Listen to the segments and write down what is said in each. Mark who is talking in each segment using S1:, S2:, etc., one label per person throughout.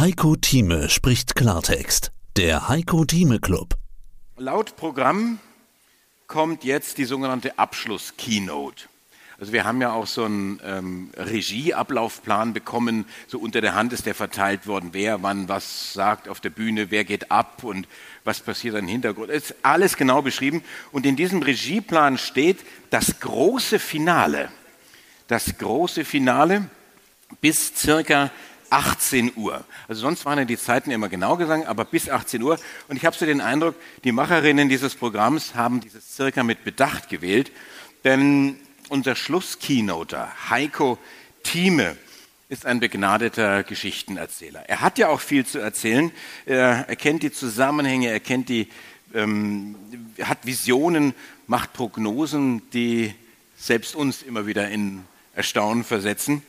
S1: Heiko Thieme spricht Klartext. Der Heiko Thieme Club.
S2: Laut Programm kommt jetzt die sogenannte Abschluss-Keynote. Also wir haben ja auch so einen ähm, Regieablaufplan bekommen. So unter der Hand ist der verteilt worden, wer wann was sagt auf der Bühne, wer geht ab und was passiert im Hintergrund. Ist alles genau beschrieben. Und in diesem Regieplan steht das große Finale. Das große Finale bis circa 18 Uhr. Also sonst waren ja die Zeiten immer genau gesagt, aber bis 18 Uhr. Und ich habe so den Eindruck, die Macherinnen dieses Programms haben dieses circa mit Bedacht gewählt. Denn unser Schlusskeynoter, Heiko Thieme, ist ein begnadeter Geschichtenerzähler. Er hat ja auch viel zu erzählen. Er, kennt die Zusammenhänge, er kennt die, ähm, hat Visionen, macht Prognosen, die selbst uns immer wieder in Erstaunen versetzen.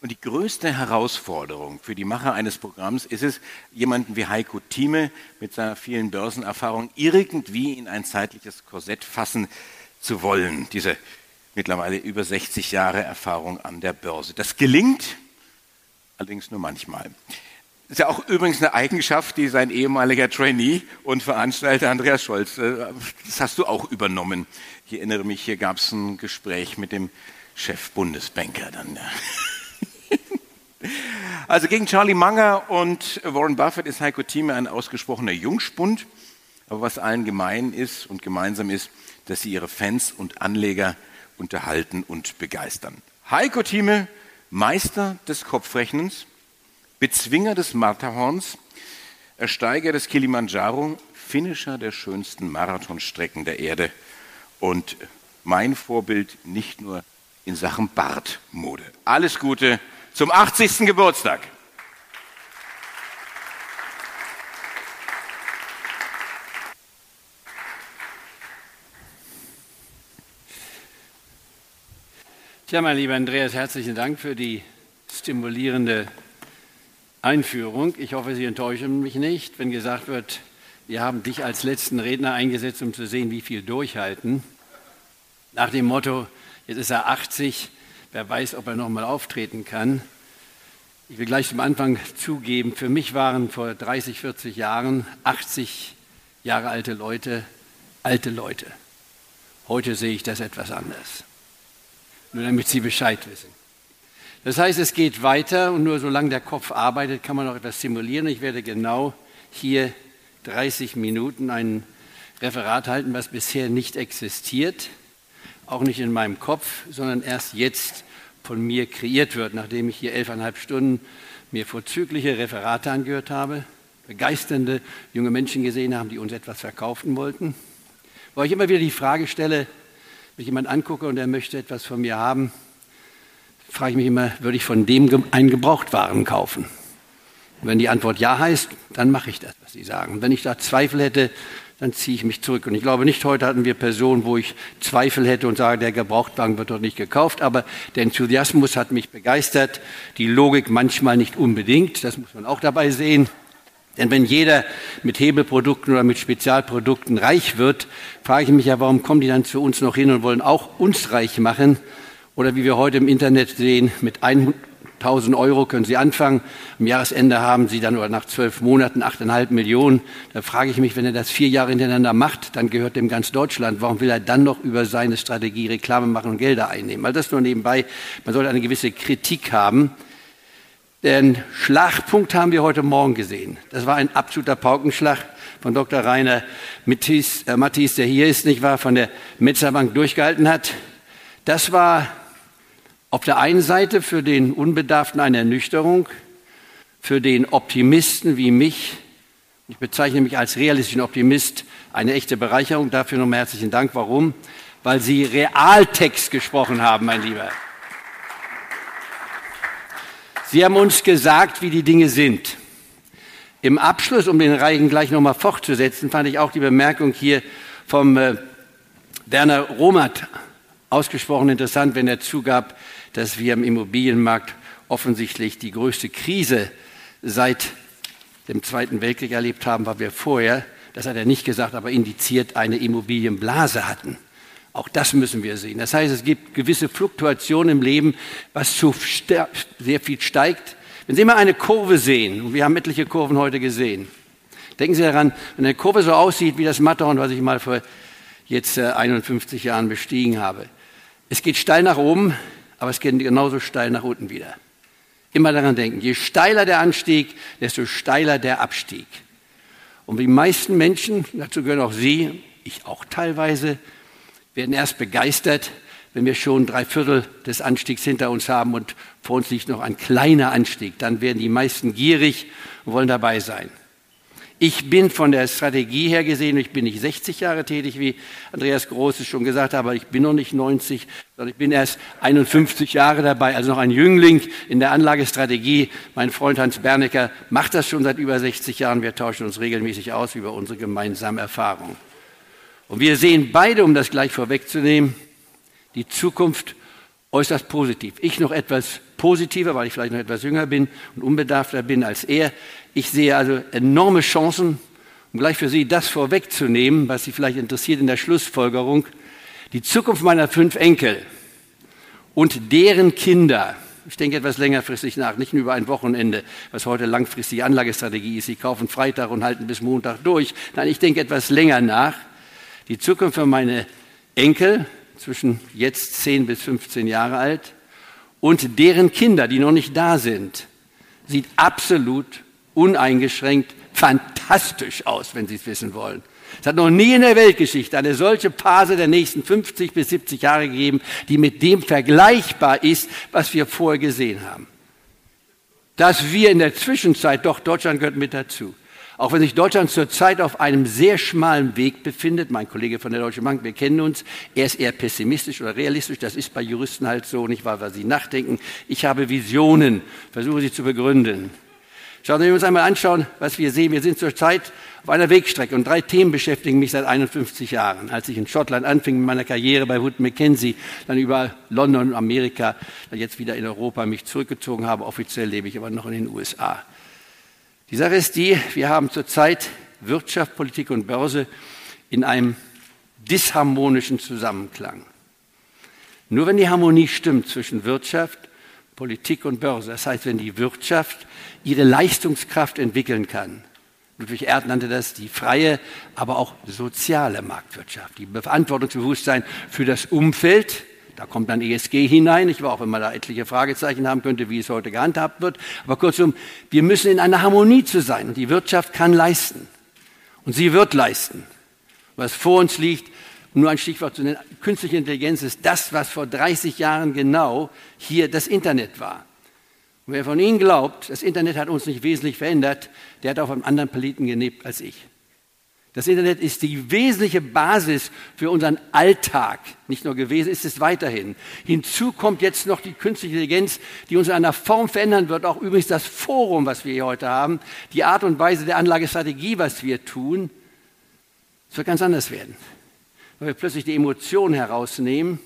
S2: Und die größte Herausforderung für die Macher eines Programms ist es, jemanden wie Heiko Thieme mit seiner vielen Börsenerfahrung irgendwie in ein zeitliches Korsett fassen zu wollen. Diese mittlerweile über 60 Jahre Erfahrung an der Börse. Das gelingt, allerdings nur manchmal. Ist ja auch übrigens eine Eigenschaft, die sein ehemaliger Trainee und Veranstalter Andreas Scholz, äh, das hast du auch übernommen. Ich erinnere mich, hier gab es ein Gespräch mit dem Chef Bundesbanker dann. Also gegen Charlie Munger und Warren Buffett ist Heiko Thieme ein ausgesprochener Jungspund. Aber was allen gemein ist und gemeinsam ist, dass sie ihre Fans und Anleger unterhalten und begeistern. Heiko Thieme, Meister des Kopfrechnens, Bezwinger des Matterhorns, Ersteiger des Kilimanjaro, Finisher der schönsten Marathonstrecken der Erde und mein Vorbild nicht nur in Sachen Bartmode. Alles Gute zum 80. Geburtstag.
S3: Tja, mein lieber Andreas, herzlichen Dank für die stimulierende Einführung. Ich hoffe, Sie enttäuschen mich nicht, wenn gesagt wird, wir haben dich als letzten Redner eingesetzt, um zu sehen, wie viel durchhalten. Nach dem Motto, jetzt ist er 80, wer weiß, ob er noch mal auftreten kann. Ich will gleich zum Anfang zugeben, für mich waren vor 30, 40 Jahren 80 Jahre alte Leute alte Leute. Heute sehe ich das etwas anders nur damit Sie Bescheid wissen. Das heißt, es geht weiter und nur solange der Kopf arbeitet, kann man noch etwas simulieren. Ich werde genau hier 30 Minuten ein Referat halten, was bisher nicht existiert, auch nicht in meinem Kopf, sondern erst jetzt von mir kreiert wird, nachdem ich hier elfeinhalb Stunden mir vorzügliche Referate angehört habe, begeisternde junge Menschen gesehen haben, die uns etwas verkaufen wollten, wo ich immer wieder die Frage stelle, wenn ich jemanden angucke und er möchte etwas von mir haben, frage ich mich immer, würde ich von dem einen Gebrauchtwaren kaufen? Und wenn die Antwort ja heißt, dann mache ich das, was Sie sagen. Und wenn ich da Zweifel hätte, dann ziehe ich mich zurück. Und ich glaube nicht, heute hatten wir Personen, wo ich Zweifel hätte und sage, der Gebrauchtwagen wird doch nicht gekauft. Aber der Enthusiasmus hat mich begeistert. Die Logik manchmal nicht unbedingt. Das muss man auch dabei sehen. Denn wenn jeder mit Hebelprodukten oder mit Spezialprodukten reich wird, frage ich mich ja, warum kommen die dann zu uns noch hin und wollen auch uns reich machen? Oder wie wir heute im Internet sehen, mit 1000 Euro können Sie anfangen. Am Jahresende haben Sie dann oder nach zwölf Monaten 8,5 Millionen. Da frage ich mich, wenn er das vier Jahre hintereinander macht, dann gehört dem ganz Deutschland. Warum will er dann noch über seine Strategie Reklame machen und Gelder einnehmen? Weil das nur nebenbei. Man sollte eine gewisse Kritik haben. Den Schlagpunkt haben wir heute Morgen gesehen. Das war ein absoluter Paukenschlag von Dr. Rainer Mattis, äh, Mattis, der hier ist, nicht wahr, von der Metzerbank durchgehalten hat. Das war auf der einen Seite für den Unbedarften eine Ernüchterung, für den Optimisten wie mich, ich bezeichne mich als realistischen Optimist, eine echte Bereicherung. Dafür nochmal herzlichen Dank. Warum? Weil Sie Realtext gesprochen haben, mein Lieber. Sie haben uns gesagt, wie die Dinge sind. Im Abschluss, um den Reihen gleich nochmal fortzusetzen, fand ich auch die Bemerkung hier vom äh, Werner Romat ausgesprochen interessant, wenn er zugab, dass wir im Immobilienmarkt offensichtlich die größte Krise seit dem Zweiten Weltkrieg erlebt haben, weil wir vorher, das hat er nicht gesagt, aber indiziert, eine Immobilienblase hatten. Auch das müssen wir sehen. Das heißt, es gibt gewisse Fluktuationen im Leben, was zu sehr viel steigt, Wenn Sie mal eine Kurve sehen, und wir haben etliche Kurven heute gesehen, denken Sie daran, wenn eine Kurve so aussieht wie das Matterhorn, was ich mal vor jetzt 51 äh, Jahren bestiegen habe. Es geht steil nach oben, aber es geht genauso steil nach unten wieder. Immer daran denken, je steiler der Anstieg, desto steiler der Abstieg. Und die meisten Menschen, dazu gehören auch Sie, ich auch teilweise, werden erst begeistert, wenn wir schon drei Viertel des Anstiegs hinter uns haben und vor uns liegt noch ein kleiner Anstieg. Dann werden die meisten gierig und wollen dabei sein. Ich bin von der Strategie her gesehen, ich bin nicht 60 Jahre tätig, wie Andreas Groß es schon gesagt hat, aber ich bin noch nicht 90, sondern ich bin erst 51 Jahre dabei, also noch ein Jüngling in der Anlagestrategie. Mein Freund Hans Bernecker macht das schon seit über 60 Jahren. Wir tauschen uns regelmäßig aus über unsere gemeinsamen Erfahrungen. Und wir sehen beide, um das gleich vorwegzunehmen, die Zukunft äußerst positiv. Ich noch etwas positiver, weil ich vielleicht noch etwas jünger bin und unbedarfter bin als er. Ich sehe also enorme Chancen, um gleich für Sie das vorwegzunehmen, was Sie vielleicht interessiert in der Schlussfolgerung. Die Zukunft meiner fünf Enkel und deren Kinder, ich denke etwas längerfristig nach, nicht nur über ein Wochenende, was heute langfristige Anlagestrategie ist. Sie kaufen Freitag und halten bis Montag durch. Nein, ich denke etwas länger nach. Die Zukunft für meine Enkel zwischen jetzt 10 bis 15 Jahre alt und deren Kinder, die noch nicht da sind, sieht absolut uneingeschränkt fantastisch aus, wenn Sie es wissen wollen. Es hat noch nie in der Weltgeschichte eine solche Phase der nächsten 50 bis 70 Jahre gegeben, die mit dem vergleichbar ist, was wir vorher gesehen haben. Dass wir in der Zwischenzeit, doch Deutschland gehört mit dazu, auch wenn sich Deutschland zurzeit auf einem sehr schmalen Weg befindet, mein Kollege von der Deutschen Bank, wir kennen uns, er ist eher pessimistisch oder realistisch, das ist bei Juristen halt so, nicht wahr, weil sie nachdenken. Ich habe Visionen, versuche sie zu begründen. Schauen Sie uns einmal anschauen, was wir sehen. Wir sind zurzeit auf einer Wegstrecke und drei Themen beschäftigen mich seit 51 Jahren. Als ich in Schottland anfing mit meiner Karriere bei Wood Mackenzie, dann über London und Amerika, dann jetzt wieder in Europa mich zurückgezogen habe. Offiziell lebe ich aber noch in den USA. Die Sache ist die, wir haben zurzeit Wirtschaft, Politik und Börse in einem disharmonischen Zusammenklang. Nur wenn die Harmonie stimmt zwischen Wirtschaft, Politik und Börse. Das heißt, wenn die Wirtschaft ihre Leistungskraft entwickeln kann. Ludwig Erd nannte das die freie, aber auch soziale Marktwirtschaft. Die Verantwortungsbewusstsein für das Umfeld, da kommt dann ESG hinein, ich war auch, wenn man da etliche Fragezeichen haben könnte, wie es heute gehandhabt wird. Aber kurzum, wir müssen in einer Harmonie zu sein. Und die Wirtschaft kann leisten. Und sie wird leisten. Was vor uns liegt, nur ein Stichwort zu nennen, künstliche Intelligenz ist das, was vor 30 Jahren genau hier das Internet war. Und wer von Ihnen glaubt, das Internet hat uns nicht wesentlich verändert, der hat auf einem anderen Planeten gelebt als ich. Das Internet ist die wesentliche Basis für unseren Alltag. Nicht nur gewesen, ist es weiterhin. Hinzu kommt jetzt noch die künstliche Intelligenz, die uns in einer Form verändern wird. Auch übrigens das Forum, was wir hier heute haben, die Art und Weise der Anlagestrategie, was wir tun, es wird ganz anders werden weil wir plötzlich die Emotionen herausnehmen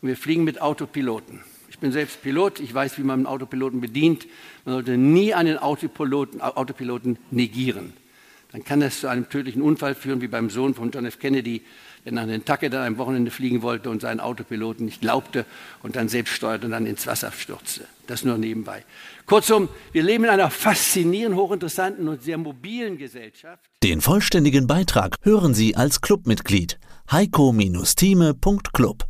S3: und wir fliegen mit Autopiloten. Ich bin selbst Pilot, ich weiß, wie man einen Autopiloten bedient. Man sollte nie einen Autopiloten, Autopiloten negieren. Dann kann das zu einem tödlichen Unfall führen, wie beim Sohn von John F. Kennedy, der nach Nantucket an einem Wochenende fliegen wollte und seinen Autopiloten nicht glaubte und dann selbst steuerte und dann ins Wasser stürzte. Das nur nebenbei. Kurzum, wir leben in einer faszinierend hochinteressanten und sehr mobilen Gesellschaft.
S1: Den vollständigen Beitrag hören Sie als Clubmitglied heiko-thieme.club.